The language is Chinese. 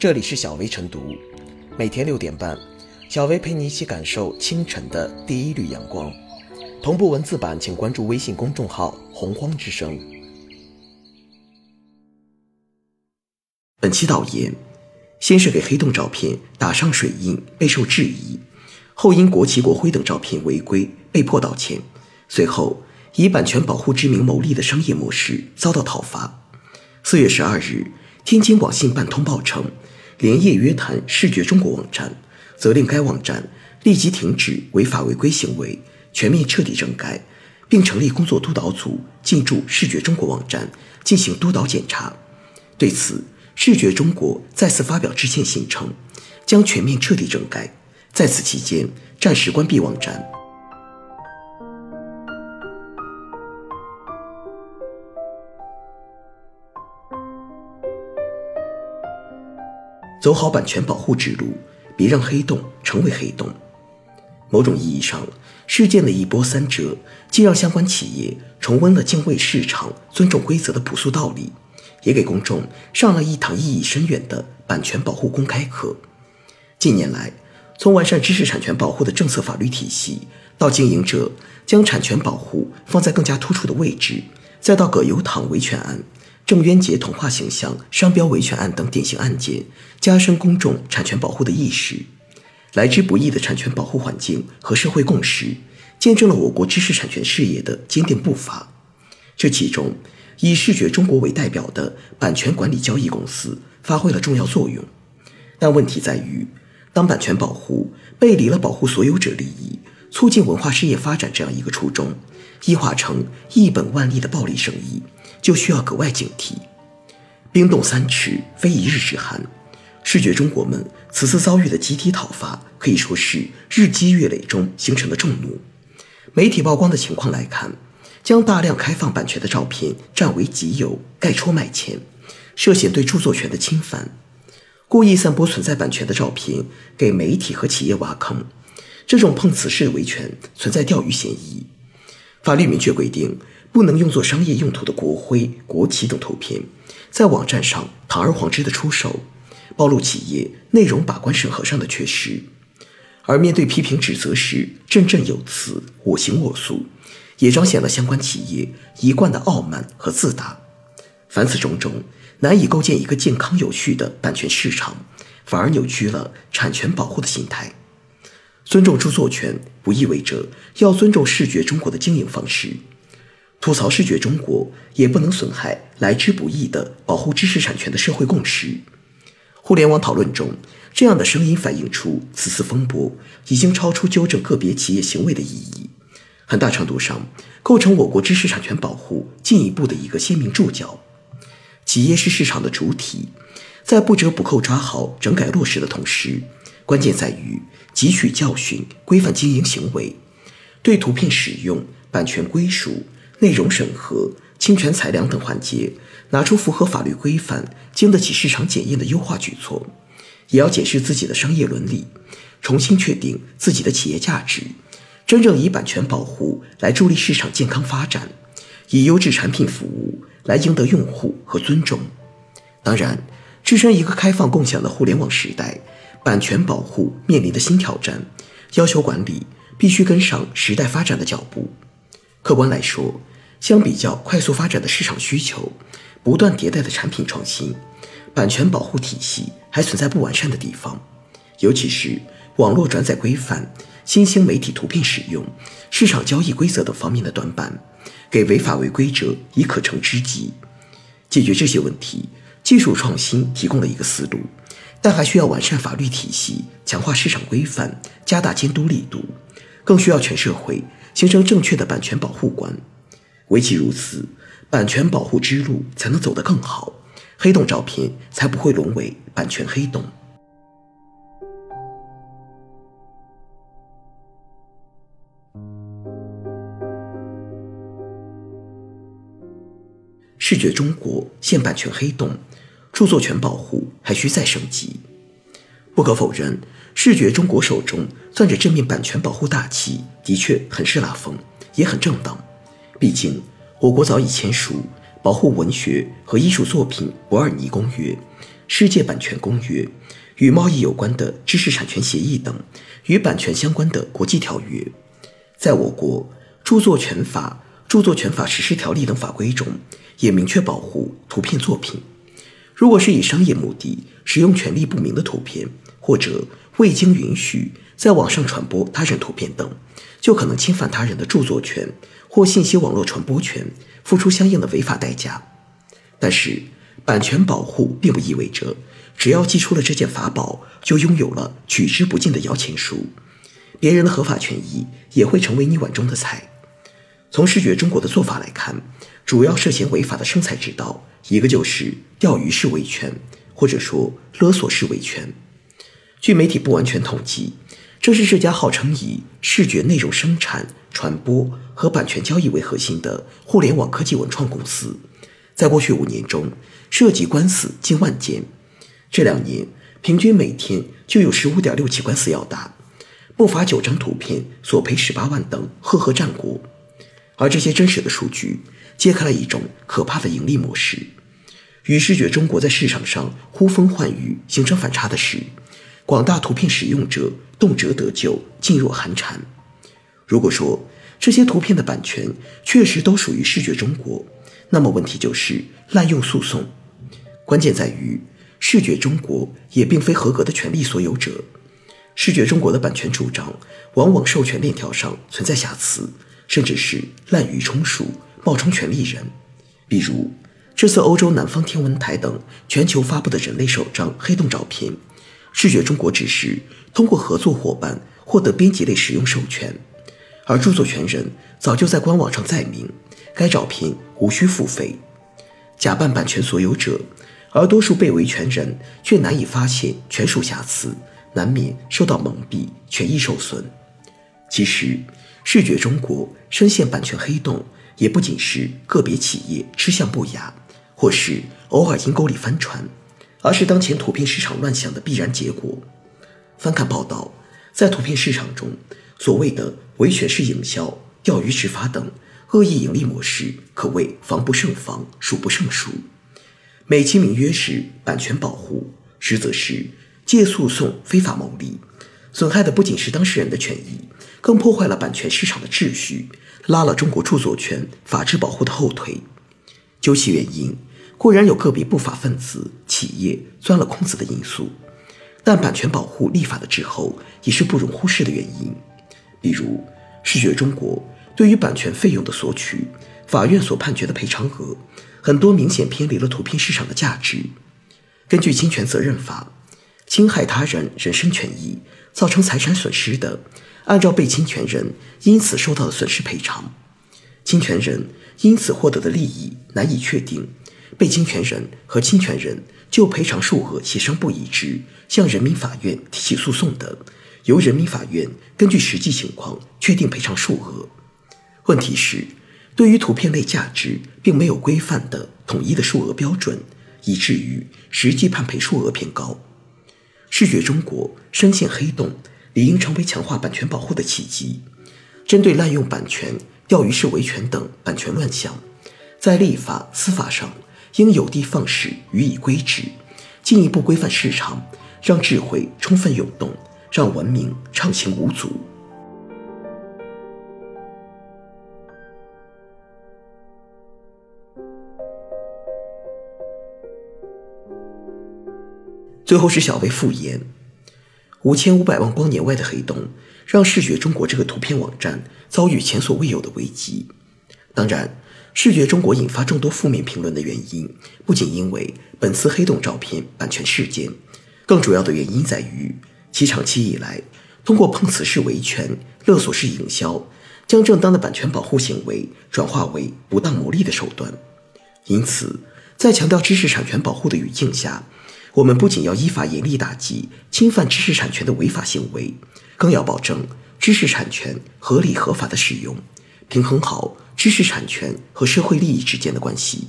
这里是小薇晨读，每天六点半，小薇陪你一起感受清晨的第一缕阳光。同步文字版，请关注微信公众号“洪荒之声”。本期导言：先是给黑洞照片打上水印，备受质疑；后因国旗、国徽等照片违规，被迫道歉。随后，以版权保护之名牟利的商业模式遭到讨伐。四月十二日，天津网信办通报称，连夜约谈视觉中国网站，责令该网站立即停止违法违规行为，全面彻底整改，并成立工作督导组进驻视觉中国网站进行督导检查。对此，视觉中国再次发表致歉信称，将全面彻底整改，在此期间暂时关闭网站。走好版权保护之路，别让黑洞成为黑洞。某种意义上，事件的一波三折，既让相关企业重温了敬畏市场、尊重规则的朴素道理，也给公众上了一堂意义深远的版权保护公开课。近年来，从完善知识产权保护的政策法律体系，到经营者将产权保护放在更加突出的位置，再到葛优躺维权案。郑渊洁童话形象、商标维权案等典型案件，加深公众产权保护的意识。来之不易的产权保护环境和社会共识，见证了我国知识产权事业的坚定步伐。这其中，以视觉中国为代表的版权管理交易公司发挥了重要作用。但问题在于，当版权保护背离了保护所有者利益、促进文化事业发展这样一个初衷，异化成一本万利的暴利生意。就需要格外警惕。冰冻三尺，非一日之寒。视觉中国们此次遭遇的集体讨伐，可以说是日积月累中形成的众怒。媒体曝光的情况来看，将大量开放版权的照片占为己有，盖戳卖钱，涉嫌对著作权的侵犯。故意散播存在版权的照片，给媒体和企业挖坑。这种碰瓷式维权存在钓鱼嫌疑。法律明确规定。不能用作商业用途的国徽、国旗等图片，在网站上堂而皇之的出售，暴露企业内容把关审核上的缺失。而面对批评指责时，振振有词、我行我素，也彰显了相关企业一贯的傲慢和自大。凡此种种，难以构建一个健康有序的版权市场，反而扭曲了产权保护的心态。尊重著作权，不意味着要尊重视觉中国的经营方式。吐槽视觉中国，也不能损害来之不易的保护知识产权的社会共识。互联网讨论中，这样的声音反映出此次风波已经超出纠正个别企业行为的意义，很大程度上构成我国知识产权保护进一步的一个鲜明注脚。企业是市场的主体，在不折不扣抓好整改落实的同时，关键在于汲取教训，规范经营行为，对图片使用、版权归属。内容审核、侵权裁量等环节，拿出符合法律规范、经得起市场检验的优化举措，也要检视自己的商业伦理，重新确定自己的企业价值，真正以版权保护来助力市场健康发展，以优质产品服务来赢得用户和尊重。当然，置身一个开放共享的互联网时代，版权保护面临的新挑战，要求管理必须跟上时代发展的脚步。客观来说。相比较快速发展的市场需求，不断迭代的产品创新，版权保护体系还存在不完善的地方，尤其是网络转载规范、新兴媒体图片使用、市场交易规则等方面的短板，给违法违规者以可乘之机。解决这些问题，技术创新提供了一个思路，但还需要完善法律体系，强化市场规范，加大监督力度，更需要全社会形成正确的版权保护观。唯其如此，版权保护之路才能走得更好，黑洞照片才不会沦为版权黑洞。视觉中国现版权黑洞，著作权保护还需再升级。不可否认，视觉中国手中攥着正面版权保护大旗，的确很是拉风，也很正当。毕竟，我国早已签署《保护文学和艺术作品伯尔尼公约、世界版权公约、与贸易有关的知识产权协议等与版权相关的国际条约。在我国，著作权法、著作权法实施条例等法规中也明确保护图片作品。如果是以商业目的使用权利不明的图片，或者未经允许在网上传播他人图片等，就可能侵犯他人的著作权或信息网络传播权，付出相应的违法代价。但是，版权保护并不意味着只要寄出了这件法宝，就拥有了取之不尽的摇钱树，别人的合法权益也会成为你碗中的菜。从视觉中国的做法来看，主要涉嫌违法的生财之道，一个就是钓鱼式维权，或者说勒索式维权。据媒体不完全统计，这是这家号称以视觉内容生产、传播和版权交易为核心的互联网科技文创公司，在过去五年中涉及官司近万件。这两年平均每天就有十五点六起官司要打，不乏九张图片索赔十八万等赫赫战果。而这些真实的数据揭开了一种可怕的盈利模式。与视觉中国在市场上呼风唤雨形成反差的是。广大图片使用者动辄得咎，噤若寒蝉。如果说这些图片的版权确实都属于视觉中国，那么问题就是滥用诉讼。关键在于，视觉中国也并非合格的权利所有者。视觉中国的版权主张往往授权链条上存在瑕疵，甚至是滥竽充数，冒充权利人。比如，这次欧洲南方天文台等全球发布的人类首张黑洞照片。视觉中国只是通过合作伙伴获得编辑类使用授权，而著作权人早就在官网上载明，该照片无需付费。假扮版权所有者，而多数被维权人却难以发现权属瑕疵，难免受到蒙蔽，权益受损。其实，视觉中国深陷版权黑洞，也不仅是个别企业吃相不雅，或是偶尔阴沟里翻船。而是当前图片市场乱象的必然结果。翻看报道，在图片市场中，所谓的维权式营销、钓鱼执法等恶意盈利模式，可谓防不胜防，数不胜数。美其名曰是版权保护，实则是借诉讼非法牟利，损害的不仅是当事人的权益，更破坏了版权市场的秩序，拉了中国著作权法治保护的后腿。究其原因。固然有个别不法分子、企业钻了空子的因素，但版权保护立法的滞后也是不容忽视的原因。比如，视觉中国对于版权费用的索取，法院所判决的赔偿额，很多明显偏离了图片市场的价值。根据侵权责任法，侵害他人人身权益，造成财产损失的，按照被侵权人因此受到的损失赔偿；侵权人因此获得的利益难以确定。被侵权人和侵权人就赔偿数额协商不一致，向人民法院提起诉讼的，由人民法院根据实际情况确定赔偿数额。问题是，对于图片类价值并没有规范的统一的数额标准，以至于实际判赔数额偏高。视觉中国深陷黑洞，理应成为强化版权保护的契机。针对滥用版权、钓鱼式维权等版权乱象，在立法、司法上。应有的放矢，予以规制，进一步规范市场，让智慧充分涌动，让文明畅行无阻。最后是小微复言：五千五百万光年外的黑洞，让视觉中国这个图片网站遭遇前所未有的危机。当然。视觉中国引发众多负面评论的原因，不仅因为本次黑洞照片版权事件，更主要的原因在于其长期以来通过碰瓷式维权、勒索式营销，将正当的版权保护行为转化为不当牟利的手段。因此，在强调知识产权保护的语境下，我们不仅要依法严厉打击侵犯知识产权的违法行为，更要保证知识产权合理合法的使用。平衡好知识产权和社会利益之间的关系。